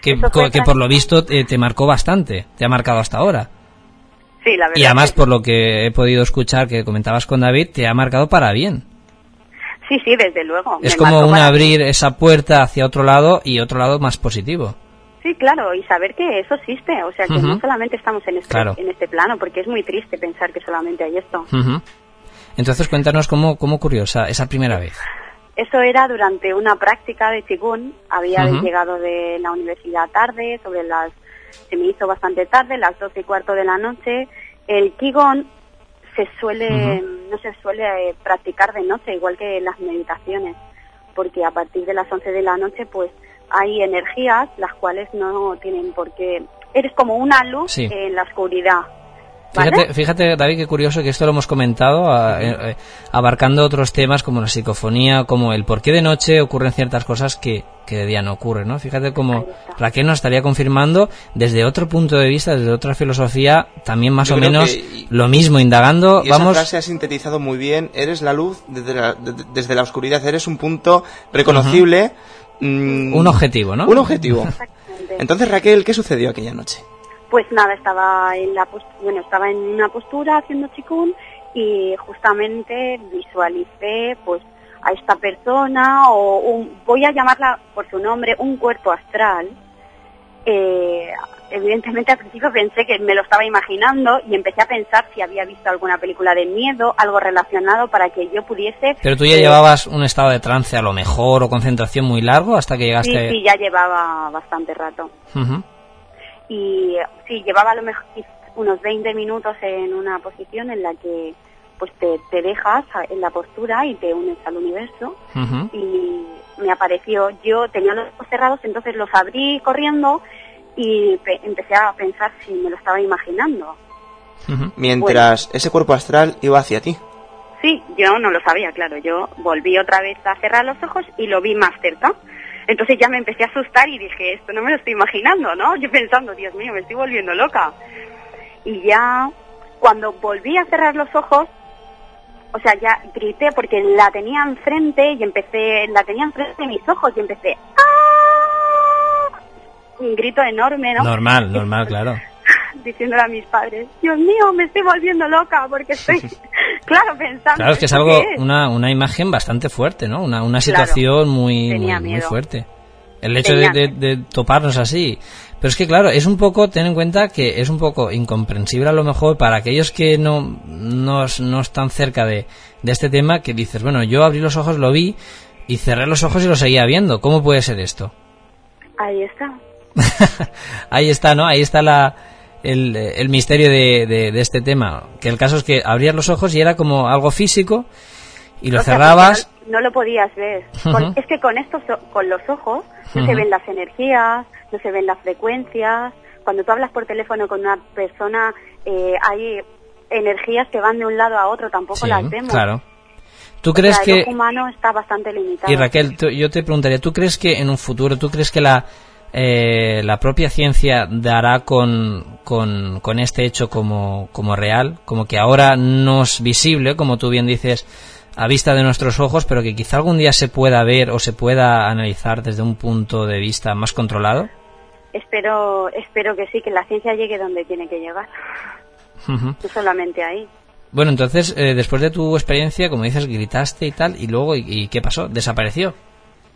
que, que por lo visto te, marcó bastante, te ha marcado hasta ahora. Sí, la verdad. Y además, por lo que he podido escuchar que comentabas con David, te ha marcado para bien. Sí, sí, desde luego. Es como un abrir esa puerta hacia otro lado y otro lado más positivo. Sí, claro, y saber que eso existe, o sea, que no solamente estamos en este, en este plano, porque es muy triste pensar que solamente hay esto. Entonces, cuéntanos cómo, cómo ocurrió esa, esa primera vez. Eso era durante una práctica de Qigong, había llegado de la universidad tarde, sobre las, se me hizo bastante tarde, las doce y cuarto de la noche. El Qigong se suele, no se suele eh, practicar de noche, igual que las meditaciones, porque a partir de las once de la noche, pues hay energías las cuales no tienen por qué... Eres como una luz en la oscuridad. Fíjate, fíjate, David, qué curioso que esto lo hemos comentado, eh, eh, abarcando otros temas como la psicofonía, como el por qué de noche ocurren ciertas cosas que, que de día no ocurren, ¿no? Fíjate cómo Raquel nos estaría confirmando desde otro punto de vista, desde otra filosofía, también más o menos lo mismo, indagando. Y vamos... esa frase ha sintetizado muy bien, eres la luz desde la, desde la oscuridad, eres un punto reconocible. Mm, un objetivo, ¿no? Un objetivo. Entonces, Raquel, ¿qué sucedió aquella noche? Pues nada, estaba en la bueno, estaba en una postura haciendo chikun y justamente visualicé pues a esta persona o un, voy a llamarla por su nombre un cuerpo astral eh, evidentemente al principio pensé que me lo estaba imaginando y empecé a pensar si había visto alguna película de miedo, algo relacionado para que yo pudiese... Pero tú ya eh, llevabas un estado de trance a lo mejor o concentración muy largo hasta que llegaste... Sí, sí, ya llevaba bastante rato. Y sí, llevaba a lo mejor unos 20 minutos en una posición en la que pues te, te dejas en la postura y te unes al universo y me apareció. Yo tenía los ojos cerrados, entonces los abrí corriendo y empecé a pensar si me lo estaba imaginando. Mientras ese cuerpo astral iba hacia ti. Sí, yo no lo sabía, claro. Yo volví otra vez a cerrar los ojos y lo vi más cerca. Entonces ya me empecé a asustar y dije, esto no me lo estoy imaginando, ¿no? Yo pensando, Dios mío, me estoy volviendo loca. Y ya cuando volví a cerrar los ojos, o sea, ya grité porque la tenía enfrente y empecé, la tenía enfrente de mis ojos y empecé, ¡ah! Un grito enorme, ¿no? Normal, [LAUGHS] normal, claro. Diciéndole a mis padres, Dios mío, me estoy volviendo loca porque estoy, [LAUGHS] claro, pensando. Claro, es que es algo, una, una imagen bastante fuerte, ¿no? Una, una situación muy, muy, fuerte. El hecho de, toparnos así. Pero es que, claro, es un poco, ten en cuenta que es un poco incomprensible a lo mejor para aquellos que no, no, no están cerca de, de este tema, que dices, bueno, yo abrí los ojos, lo vi, y cerré los ojos y lo seguía viendo. ¿Cómo puede ser esto? Ahí está. [LAUGHS] Ahí está, ¿no? Ahí está la, el, el misterio de, de, este tema. Que el caso es que abrías los ojos y era como algo físico y lo cerrabas. no, lo podías ver. es que con estos, con los ojos no se ven las energías, no se ven las frecuencias. Cuando tú hablas por teléfono con una persona, eh, hay energías que van de un lado a otro, tampoco las vemos. Claro. ¿Tú crees que... El humano está bastante limitado. Y Raquel, yo te preguntaría, ¿tú crees que en un futuro, tú crees que la, eh, la propia ciencia dará con, con, con este hecho como, como real? Como que ahora no es visible, como tú bien dices, a vista de nuestros ojos, pero que quizá algún día se pueda ver o se pueda analizar desde un punto de vista más controlado? Espero, espero que sí, que la ciencia llegue donde tiene que llegar. No solamente ahí. Bueno, entonces, eh, después de tu experiencia, como dices, gritaste y tal, y luego, ¿y, qué pasó? ¿Desapareció?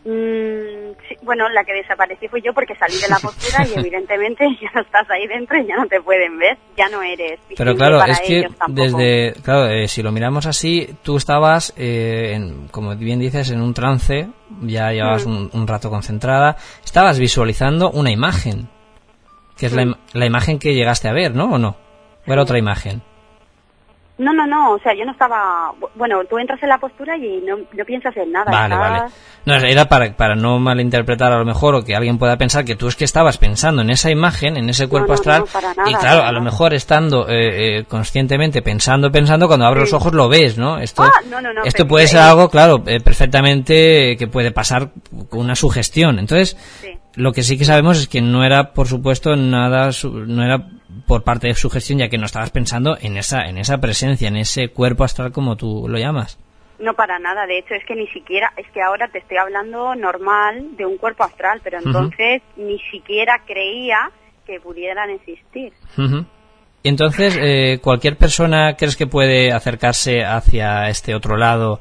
Mm, bueno, la que desaparecí fui yo porque salí de la [LAUGHS] postura y evidentemente [LAUGHS] ya no estás ahí dentro y ya no te pueden ver, ya no eres. Pero claro, es que desde, claro, eh, si lo miramos así, tú estabas, eh, como bien dices, en un trance, ya llevabas mm. un, rato concentrada, estabas visualizando una imagen, que es la, mm. la, imagen que llegaste a ver, ¿no? ¿O no? ¿O era otra imagen? No, no, no, o sea, yo no estaba... Bueno, tú entras en la postura y no, no piensas en nada. Vale, vale. No, era para, para no malinterpretar a lo mejor o que alguien pueda pensar que tú es que estabas pensando en esa imagen, en ese cuerpo astral, y claro, a lo mejor estando eh, eh, conscientemente pensando, pensando, cuando abres los ojos lo ves, ¿no? Esto, ah, esto puede ser algo, claro, eh, perfectamente que puede pasar con una sugestión. Entonces, lo que sí que sabemos es que no era, por supuesto, nada, no era por parte de su gestión, ya que no estabas pensando en esa, en esa presencia, en ese cuerpo astral como tú lo llamas. No para nada, de hecho es que ni siquiera, es que ahora te estoy hablando normal de un cuerpo astral, pero entonces ni siquiera creía que pudieran existir. Entonces, eh, ¿cualquier persona crees que puede acercarse hacia este otro lado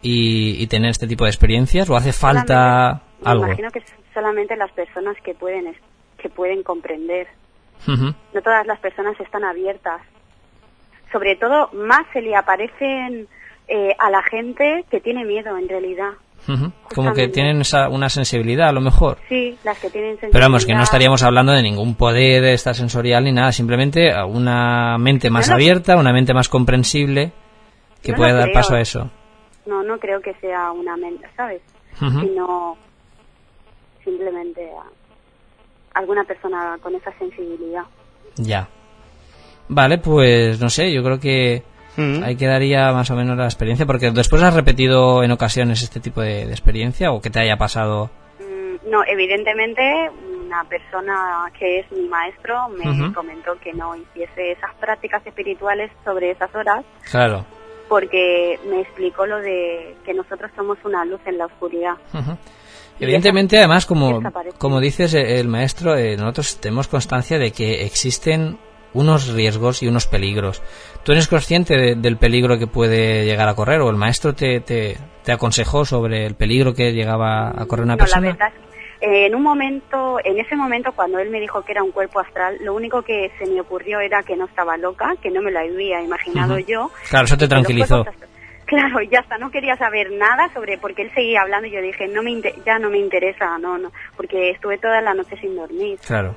y, tener este tipo de experiencias? ¿O hace falta algo? Me imagino que solamente las personas que pueden, que pueden comprender. No todas las personas están abiertas. Sobre todo, más se le aparecen eh, a la gente que tiene miedo en realidad. Como que tienen esa, una sensibilidad, a lo mejor. Sí, las que tienen sensibilidad. Pero vamos, que no estaríamos hablando de ningún poder extrasensorial ni nada, simplemente una mente más abierta, una mente más comprensible que puede dar paso a eso. No, no creo que sea una mente, ¿sabes? Sino simplemente alguna persona con esa sensibilidad. Ya. Vale, pues no sé, yo creo que mm. ahí quedaría más o menos la experiencia, porque después has repetido en ocasiones este tipo de, experiencia o que te haya pasado. Mm, no, evidentemente una persona que es mi maestro me comentó que no hiciese esas prácticas espirituales sobre esas horas. Claro. Porque me explicó lo de que nosotros somos una luz en la oscuridad. Evidentemente, además, como, como dices eh, el maestro, eh, nosotros tenemos constancia de que existen unos riesgos y unos peligros. ¿Tú eres consciente del peligro que puede llegar a correr o el maestro te, te, aconsejó sobre el peligro que llegaba a correr una persona? La verdad en un momento, en ese momento cuando él me dijo que era un cuerpo astral, lo único que se me ocurrió era que no estaba loca, que no me lo había imaginado yo. Claro, eso te tranquilizó. Claro, ya está, no quería saber nada sobre, porque él seguía hablando y yo dije, no me ya no me interesa, no, no, porque estuve toda la noche sin dormir. Claro,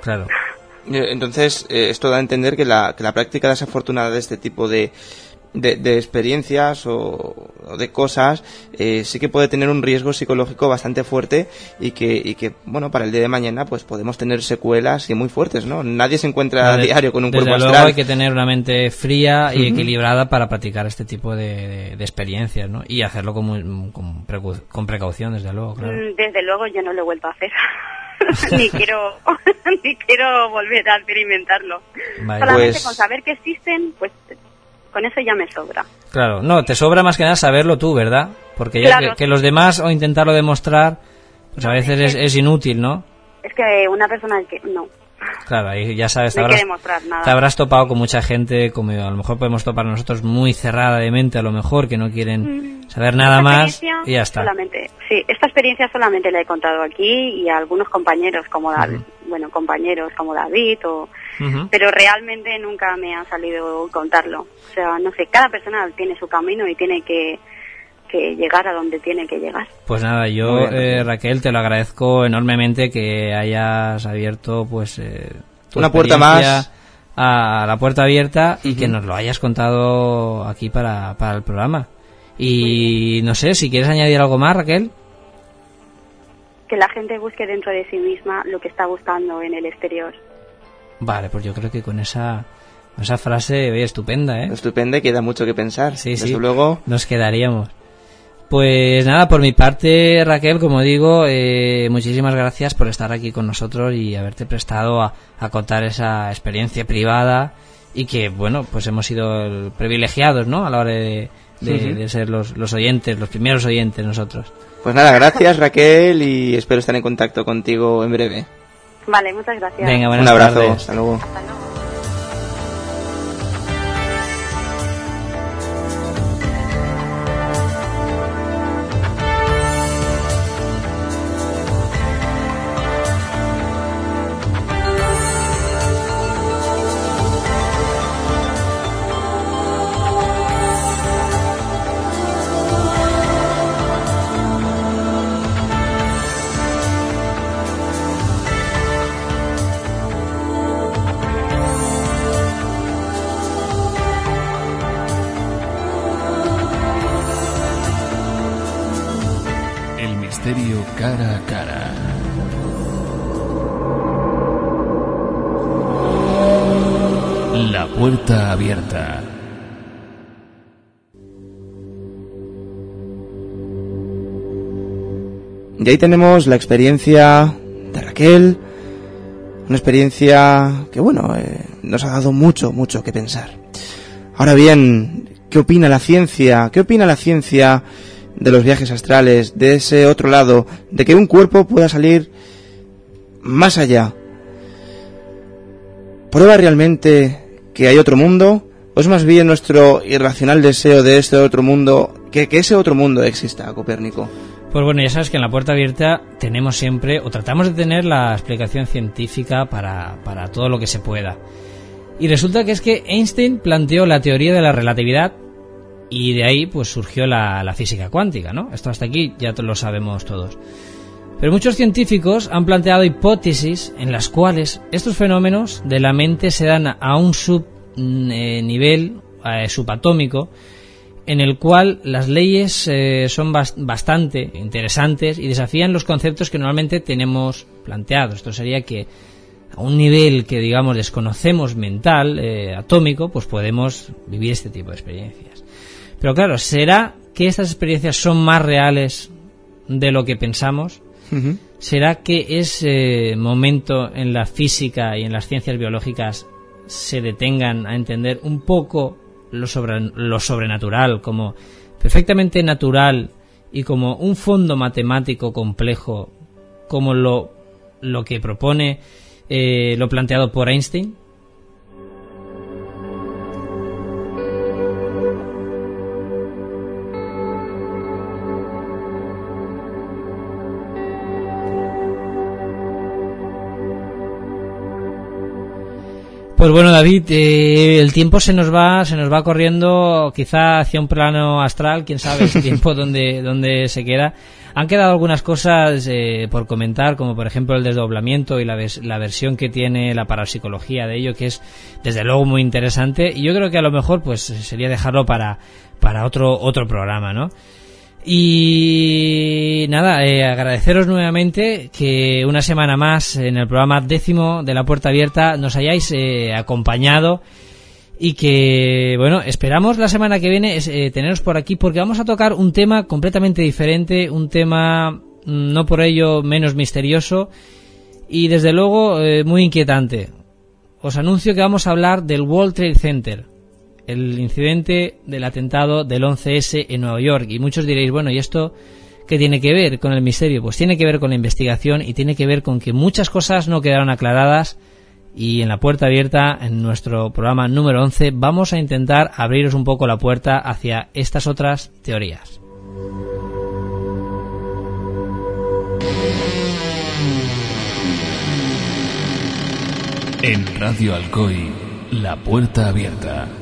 claro. [LAUGHS] Entonces, eh, esto da a entender que la, que la práctica desafortunada de este tipo de, de, experiencias o o de cosas, eh, sí que puede tener un riesgo psicológico bastante fuerte y que, y que, bueno, para el día de mañana pues podemos tener secuelas y muy fuertes, ¿no? Nadie se encuentra a diario con un Desde cuerpo luego astral. hay que tener una mente fría y equilibrada para practicar este tipo de, de- de experiencias, ¿no? Y hacerlo con, con, precu- con precaución, desde luego, claro. Mm, Desde luego yo no lo he vuelto a hacer. [LAUGHS] ni quiero [LAUGHS] ni quiero volver a experimentarlo. Solamente Pues- con saber que existen, pues con eso ya me sobra. Claro, no, te sobra más que nada saberlo tú, ¿verdad? Porque ya Claro. que, que los demás o intentarlo demostrar, pues a veces es, es inútil, ¿no? Es que una persona que no, Claro, ahí ya sabes, te habrás, demostrar nada. te habrás topado con mucha gente, como a lo mejor podemos topar nosotros, muy cerrada de mente, a lo mejor, que no quieren saber nada más y ya está. Solamente, sí, esta experiencia solamente la he contado aquí y a algunos compañeros como David, bueno, compañeros como David o Pero realmente nunca me ha salido contarlo. O sea, no sé, cada persona tiene su camino y tiene que, que llegar a donde tiene que llegar. Pues nada, yo, eh, Raquel, te lo agradezco enormemente que hayas abierto, pues, eh, tu Una puerta más. a la puerta abierta y que nos lo hayas contado aquí para, para el programa. Y no sé, si quieres añadir algo más, Raquel. Que la gente busque dentro de sí misma lo que está buscando en el exterior. Vale, pues yo creo que con esa, esa frase, oye, estupenda, ¿eh? Estupendo y queda mucho que pensar. Sí, Desde sí. luego, Nos quedaríamos. Pues nada, por mi parte, Raquel, como digo, eh, muchísimas gracias por estar aquí con nosotros y haberte prestado a, a contar esa experiencia privada y que, bueno, pues hemos sido privilegiados, ¿no? A la hora de, de- de ser los, los oyentes, los primeros oyentes nosotros. pues nada, gracias Raquel y espero estar en contacto contigo en breve. Vale, muchas gracias. Venga, Un abrazo, tardes. hasta luego. Hasta luego. Y ahí tenemos la experiencia de Raquel, una experiencia que, bueno, eh, nos ha dado mucho, mucho que pensar. Ahora bien, ¿qué opina la ciencia? ¿Qué opina la ciencia de los viajes astrales, de ese otro lado, de que un cuerpo pueda salir más allá? ¿Prueba realmente que hay otro mundo? ¿O es más bien nuestro irracional deseo de este otro mundo, que, que ese otro mundo exista, Copérnico? Pues bueno, ya sabes que en la puerta abierta tenemos siempre, o tratamos de tener la explicación científica para, para todo lo que se pueda. Y resulta que es que Einstein planteó la teoría de la relatividad y de ahí pues surgió la, la física cuántica, ¿no? Esto hasta aquí ya lo sabemos todos. Pero muchos científicos han planteado hipótesis en las cuales estos fenómenos de la mente se dan a un subnivel subatómico en el cual las leyes eh, son bas- bastante interesantes y desafían los conceptos que normalmente tenemos planteados. Esto sería que a un nivel que digamos desconocemos mental, eh, atómico, pues podemos vivir este tipo de experiencias. Pero claro, ¿será que estas experiencias son más reales de lo que pensamos? ¿Será que ese momento en la física y en las ciencias biológicas se detengan a entender un poco lo, lo sobrenatural como perfectamente natural y como un fondo matemático complejo como lo, lo que propone eh, lo planteado por Einstein? Pues bueno, David, eh, el tiempo se nos va, se nos va corriendo, quizá hacia un plano astral, quién sabe el tiempo [LAUGHS] donde, donde se queda. Han quedado algunas cosas eh, por comentar, como por ejemplo el desdoblamiento y la, la versión que tiene la parapsicología de ello, que es desde luego muy interesante. Y yo creo que a lo mejor pues sería dejarlo para, para otro, otro programa, ¿no? Y nada, eh, agradeceros nuevamente que una semana más en el programa décimo de la puerta abierta nos hayáis eh, acompañado y que, bueno, esperamos la semana que viene eh, teneros por aquí porque vamos a tocar un tema completamente diferente, un tema mm, no por ello menos misterioso y desde luego muy inquietante. Os anuncio que vamos a hablar del World Trade Center, el incidente del atentado del 11S en Nueva York. Y muchos diréis, bueno, ¿y esto qué tiene que ver con el misterio? Pues tiene que ver con la investigación y tiene que ver con que muchas cosas no quedaron aclaradas. Y en la puerta abierta, en nuestro programa número 11, vamos a intentar abriros un poco la puerta hacia estas otras teorías. En Radio Alcoy, la puerta abierta.